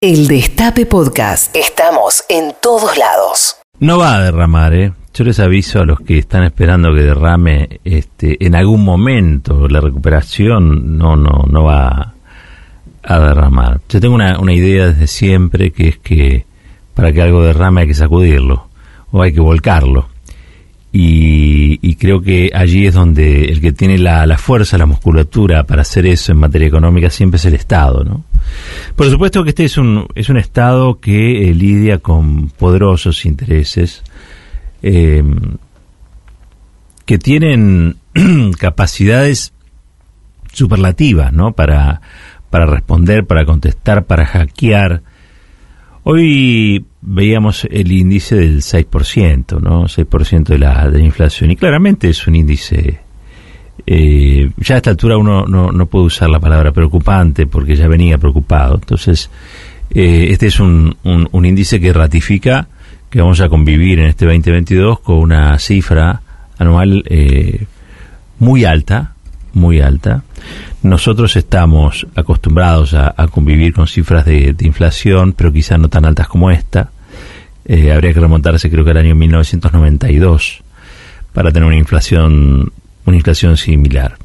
El Destape Podcast. Estamos en todos lados. No va a derramar, ¿eh? Yo les aviso a los que están esperando que derrame este, en algún momento la recuperación, no, no, no va a derramar. Yo tengo una, una idea desde siempre que es que para que algo derrame hay que sacudirlo o hay que volcarlo. Y, creo que allí es donde el que tiene la, la, fuerza, la musculatura para hacer eso en materia económica siempre es el Estado, ¿no? Por supuesto que este es un, es un Estado que eh, lidia con poderosos intereses eh, que tienen capacidades superlativas, ¿no? Para, para responder, para contestar, para hackear. Hoy veíamos el índice del 6%, ¿no? 6% de la, de la inflación. Y claramente es un índice, eh, ya a esta altura uno no, no, puede usar la palabra preocupante porque ya venía preocupado. Entonces, eh, este es un, un, índice que ratifica que vamos a convivir en este 2022 con una cifra anual eh, muy alta, muy alta. Nosotros estamos acostumbrados a, convivir con cifras de, inflación, pero quizás no tan altas como esta. Eh, habría que remontarse creo que al año 1992 para tener una inflación, una inflación similar.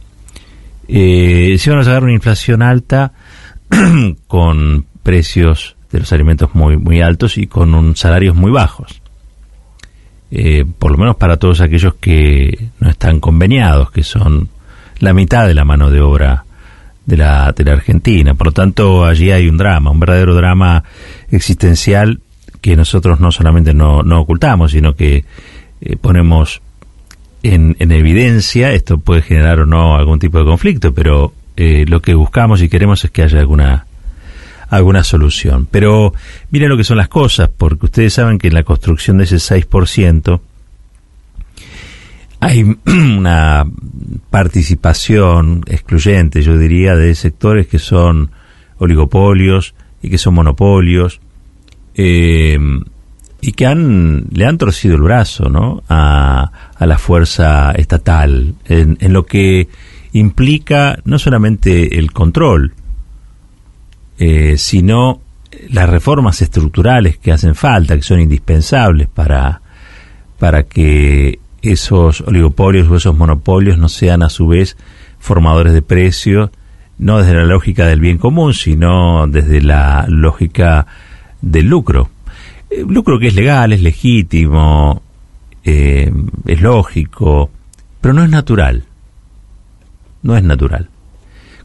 Eh, si vamos a dar una inflación alta con precios de los alimentos muy, muy altos y con un salarios muy bajos. Eh, por lo menos para todos aquellos que no están conveniados, que son la mitad de la mano de obra de la, de la Argentina. Por lo tanto, allí hay un drama, un verdadero drama existencial que nosotros no solamente no, no ocultamos, sino que eh, ponemos en, en, evidencia. Esto puede generar o no algún tipo de conflicto, pero eh, lo que buscamos y queremos es que haya alguna alguna solución. Pero miren lo que son las cosas, porque ustedes saben que en la construcción de ese 6%, hay una participación excluyente, yo diría, de sectores que son oligopolios y que son monopolios eh, y que le han torcido el brazo, ¿no? A, la fuerza estatal en, lo que implica no solamente el control, eh, sino las reformas estructurales que hacen falta, que son indispensables para para que esos oligopolios o esos monopolios no sean a su vez formadores de precios, no desde la lógica del bien común, sino desde la lógica del lucro. Eh, lucro que es legal, es legítimo, eh, es lógico, pero no es natural. No es natural.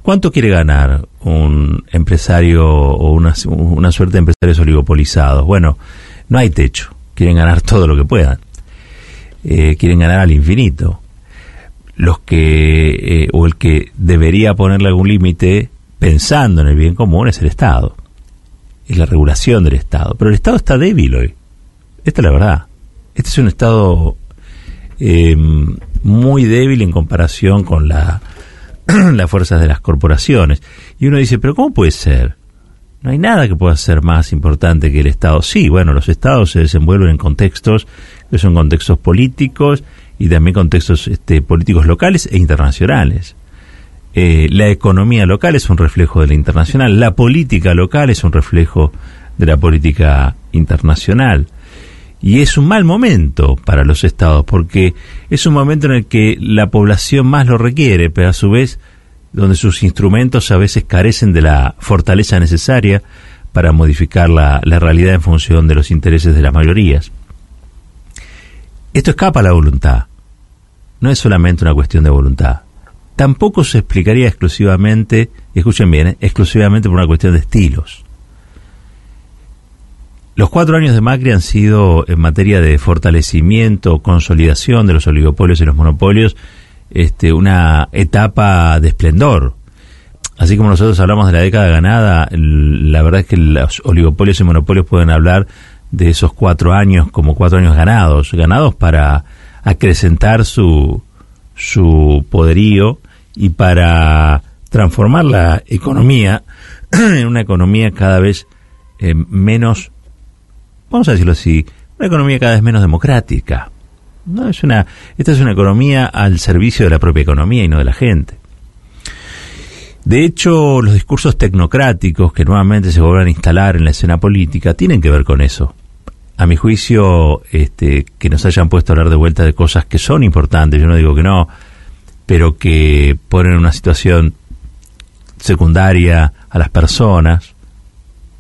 ¿Cuánto quiere ganar un empresario o una, una suerte de empresarios oligopolizados? Bueno, no hay techo. Quieren ganar todo lo que puedan. Eh, quieren ganar al infinito. Los que, eh, o el que debería ponerle algún límite pensando en el bien común es el Estado. Es la regulación del Estado. Pero el Estado está débil hoy. Esta es la verdad. Este es un Estado em, muy débil en comparación con la, las fuerzas de las corporaciones. Y uno dice, pero ¿cómo puede ser? No hay nada que pueda ser más importante que el Estado. Sí, bueno, los Estados se desenvuelven en contextos que son contextos políticos y también contextos este, políticos locales e internacionales. Eh, la economía local es un reflejo de la internacional, la política local es un reflejo de la política internacional. Y es un mal momento para los estados, porque es un momento en el que la población más lo requiere, pero a su vez donde sus instrumentos a veces carecen de la fortaleza necesaria para modificar la, realidad en función de los intereses de las mayorías. Esto escapa a la voluntad. No es solamente una cuestión de voluntad. Tampoco se explicaría exclusivamente, escuchen bien, ¿eh? exclusivamente por una cuestión de estilos. Los cuatro años de Macri han sido en materia de fortalecimiento, consolidación de los oligopolios y los monopolios, este, una etapa de esplendor. Así como nosotros hablamos de la década ganada, la verdad es que los oligopolios y monopolios pueden hablar de esos cuatro años como cuatro años ganados, ganados para acrecentar su, su poderío y para transformar la economía en una economía cada vez eh, menos, vamos a decirlo así, una economía cada vez menos democrática. No, es una, esta es una economía al servicio de la propia economía y no de la gente. De hecho, los discursos tecnocráticos que nuevamente se vuelven a instalar en la escena política tienen que ver con eso. A mi juicio, este, que nos hayan puesto a hablar de vuelta de cosas que son importantes, yo no digo que no, pero que ponen en una situación secundaria a las personas,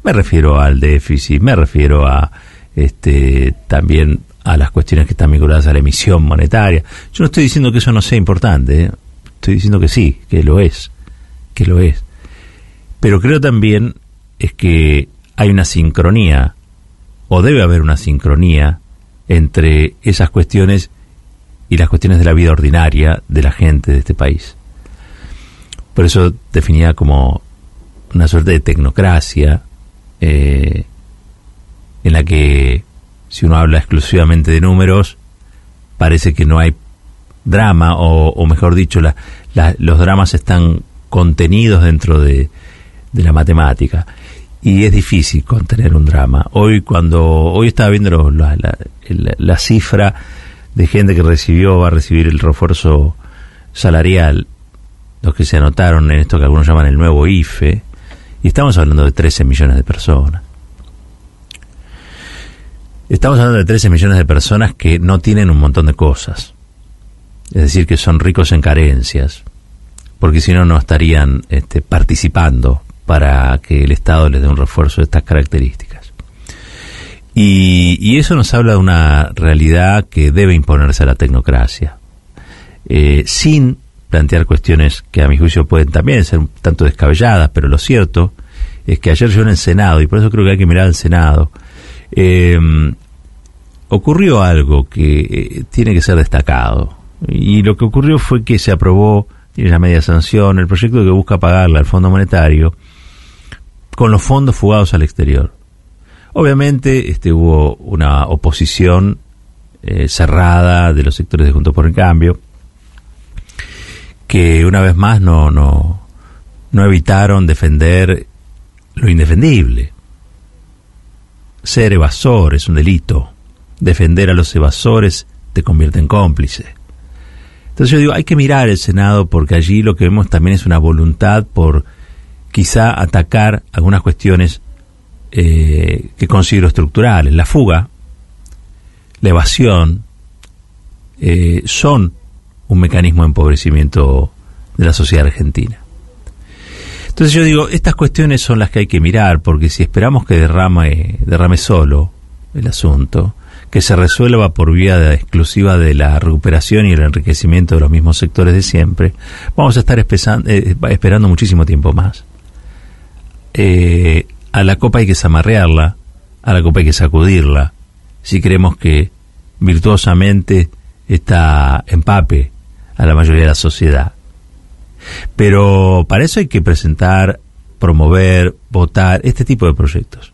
me refiero al déficit, me refiero a este también a las cuestiones que están vinculadas a la emisión monetaria. Yo no estoy diciendo que eso no sea importante, ¿eh? estoy diciendo que sí, que lo es, que lo es. Pero creo también es que hay una sincronía, o debe haber una sincronía, entre esas cuestiones y las cuestiones de la vida ordinaria de la gente de este país. Por eso definía como una suerte de tecnocracia, eh, en la que si uno habla exclusivamente de números, parece que no hay drama, o, mejor dicho, los dramas están contenidos dentro de, la matemática. Y es difícil contener un drama. Hoy cuando hoy estaba viendo la, la, cifra de gente que recibió, va a recibir el refuerzo salarial, los que se anotaron en esto que algunos llaman el nuevo IFE, y estamos hablando de 13 millones de personas. Estamos hablando de 13 millones de personas que no tienen un montón de cosas. Es decir, que son ricos en carencias, porque si no, no estarían este, participando para que el Estado les dé un refuerzo de estas características. Y, eso nos habla de una realidad que debe imponerse a la tecnocracia, eh, sin plantear cuestiones que a mi juicio pueden también ser un tanto descabelladas, pero lo cierto es que ayer yo en el Senado, y por eso creo que hay que mirar al Senado, eh, ocurrió algo que eh, tiene que ser destacado. Y lo que ocurrió fue que se aprobó, tiene la media sanción, el proyecto que busca pagarle al Fondo Monetario con los fondos fugados al exterior. Obviamente este, hubo una oposición eh, cerrada de los sectores de Juntos por el Cambio, que una vez más no, no, no evitaron defender lo indefendible ser evasor es un delito. Defender a los evasores te convierte en cómplice. Entonces yo digo, hay que mirar el Senado porque allí lo que vemos también es una voluntad por quizá atacar algunas cuestiones eh, que considero estructurales. La fuga, la evasión, eh, son un mecanismo de empobrecimiento de la sociedad argentina. Entonces yo digo, estas cuestiones son las que hay que mirar, porque si esperamos que derrame, derrame solo el asunto, que se resuelva por vía exclusiva de la recuperación y el enriquecimiento de los mismos sectores de siempre, vamos a estar eh, esperando muchísimo tiempo más. Eh, a la copa hay que zamarrearla, a la copa hay que sacudirla, si queremos que virtuosamente esta empape a la mayoría de la sociedad. Pero para eso hay que presentar, promover, votar este tipo de proyectos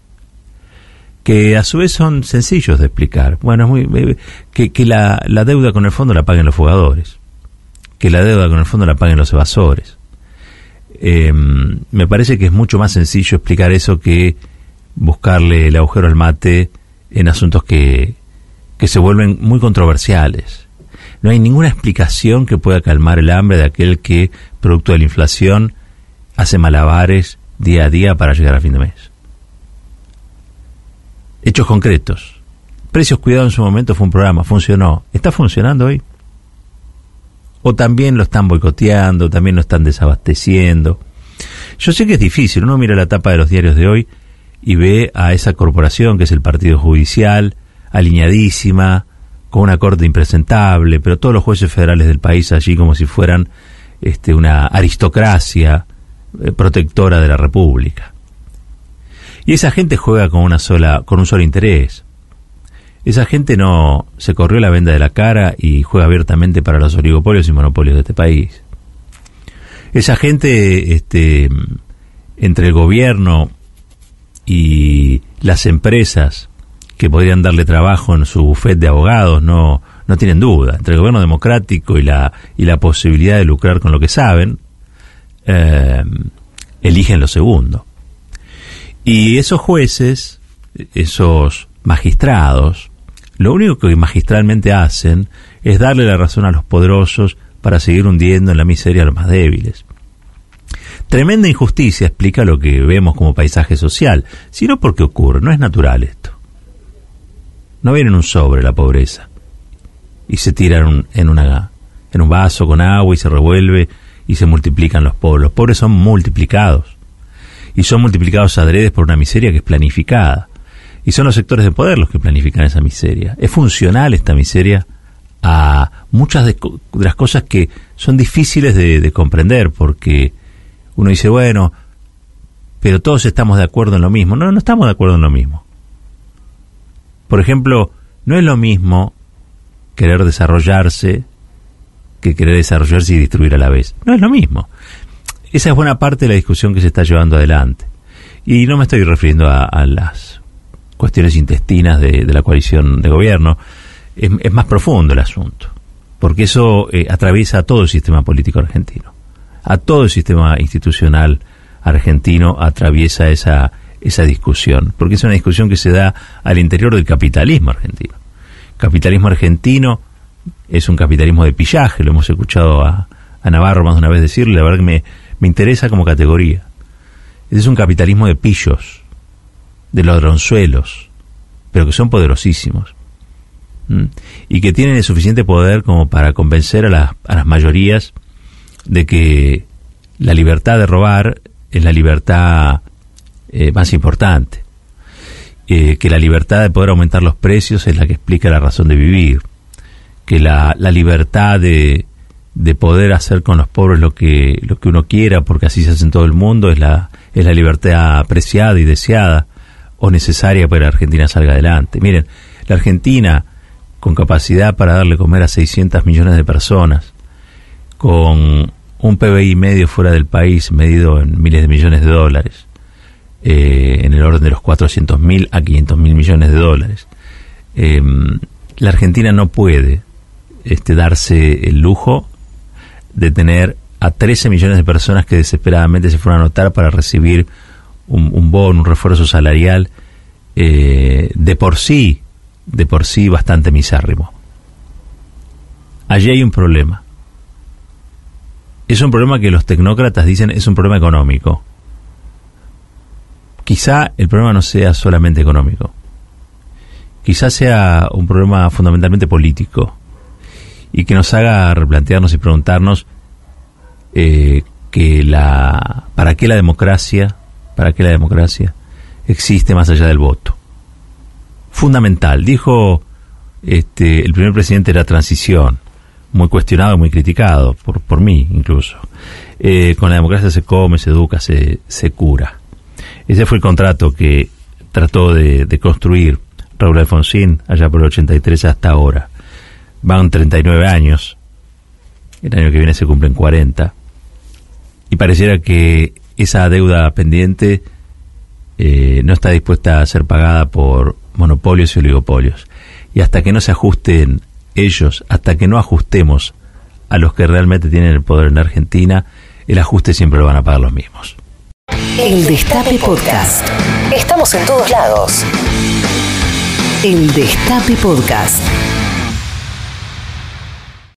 que a su vez son sencillos de explicar. Bueno, es muy, eh, que, que la, la, deuda con el fondo la paguen los jugadores, que la deuda con el fondo la paguen los evasores. Em, me parece que es mucho más sencillo explicar eso que buscarle el agujero al mate en asuntos que, que se vuelven muy controversiales. No hay ninguna explicación que pueda calmar el hambre de aquel que, producto de la inflación, hace malabares día a día para llegar a fin de mes. Hechos concretos. Precios Cuidados en su momento fue un programa, funcionó. ¿Está funcionando hoy? O también lo están boicoteando, también lo están desabasteciendo. Yo sé que es difícil, uno mira la tapa de los diarios de hoy y ve a esa corporación que es el Partido Judicial, alineadísima, con una corte impresentable, pero todos los jueces federales del país allí como si fueran este, una aristocracia eh, protectora de la República. Y esa gente juega con una sola, con un solo interés. Esa gente no se corrió la venda de la cara y juega abiertamente para los oligopolios y monopolios de este país. Esa gente, este, entre el gobierno y las empresas que podrían darle trabajo en su bufete de abogados, no, no tienen duda. Entre el gobierno democrático y la, y la posibilidad de lucrar con lo que saben, eh, eligen lo segundo. Y esos jueces, esos magistrados, lo único que magistralmente hacen es darle la razón a los poderosos para seguir hundiendo en la miseria a los más débiles. tremenda injusticia explica lo que vemos como paisaje social, sino porque ocurre, no es natural esto. No viene en un sobre la pobreza y se tira en en un vaso con agua y se revuelve y se multiplican los pobres. Los pobres son multiplicados y son multiplicados adredes por una miseria que es planificada. Y son los sectores de poder los que planifican esa miseria. Es funcional esta miseria a muchas de, las cosas que son difíciles de, comprender, porque uno dice, bueno, pero todos estamos de acuerdo en lo mismo. No, no estamos de acuerdo en lo mismo. Por ejemplo, no es lo mismo querer desarrollarse que querer desarrollarse y destruir a la vez. No es lo mismo. Esa es buena parte de la discusión que se está llevando adelante. Y no me estoy refiriendo a, las cuestiones intestinas de la coalición de gobierno, es, más profundo el asunto, porque eso eh, atraviesa a todo el sistema político argentino, a todo el sistema institucional argentino atraviesa esa, esa discusión, porque es una discusión que se da al interior del capitalismo argentino. capitalismo argentino es un capitalismo de pillaje, lo hemos escuchado a, Navarro más de una vez decirle, la verdad que me, me interesa como categoría. Es un capitalismo de pillos, de ladronzuelos, pero que son poderosísimos y que tienen el suficiente poder como para convencer a, a, las mayorías de que la libertad de robar es la libertad eh, más importante, eh, que la libertad de poder aumentar los precios es la que explica la razón de vivir, que la, la libertad de, de poder hacer con los pobres lo que, lo que uno quiera, porque así se hace en todo el mundo, es la, es la libertad apreciada y deseada o necesaria para que la Argentina salga adelante. Miren, la Argentina con capacidad para darle comer a 600 millones de personas, con un PBI medio fuera del país medido en miles de millones de dólares, eh, en el orden de los 400 mil a 500 mil millones de dólares. Em, la Argentina no puede este, darse el lujo de tener a 13 millones de personas que desesperadamente se fueron a anotar para recibir un, un bono, un refuerzo salarial eh, de por sí de por sí bastante misérrimo. Allí hay un problema. Es un problema que los tecnócratas dicen es un problema económico. Quizá el problema no sea solamente económico. Quizá sea un problema fundamentalmente político y que nos haga replantearnos y preguntarnos eh, que la para qué la democracia, para qué la democracia existe más allá del voto fundamental. Dijo este, el primer presidente de la transición, muy cuestionado, muy criticado, por, por mí incluso. Eh, con la democracia se come, se educa, se, se cura. Ese fue el contrato que trató de, construir Raúl Alfonsín allá por el 83 hasta ahora. Van 39 años, el año que viene se cumplen 40, y pareciera que esa deuda pendiente eh, no está dispuesta a ser pagada por monopolios y oligopolios. Y hasta que no se ajusten ellos, hasta que no ajustemos a los que realmente tienen el poder en Argentina, el ajuste siempre lo van a pagar los mismos. El Destape Podcast. Estamos en todos lados. El Destape Podcast.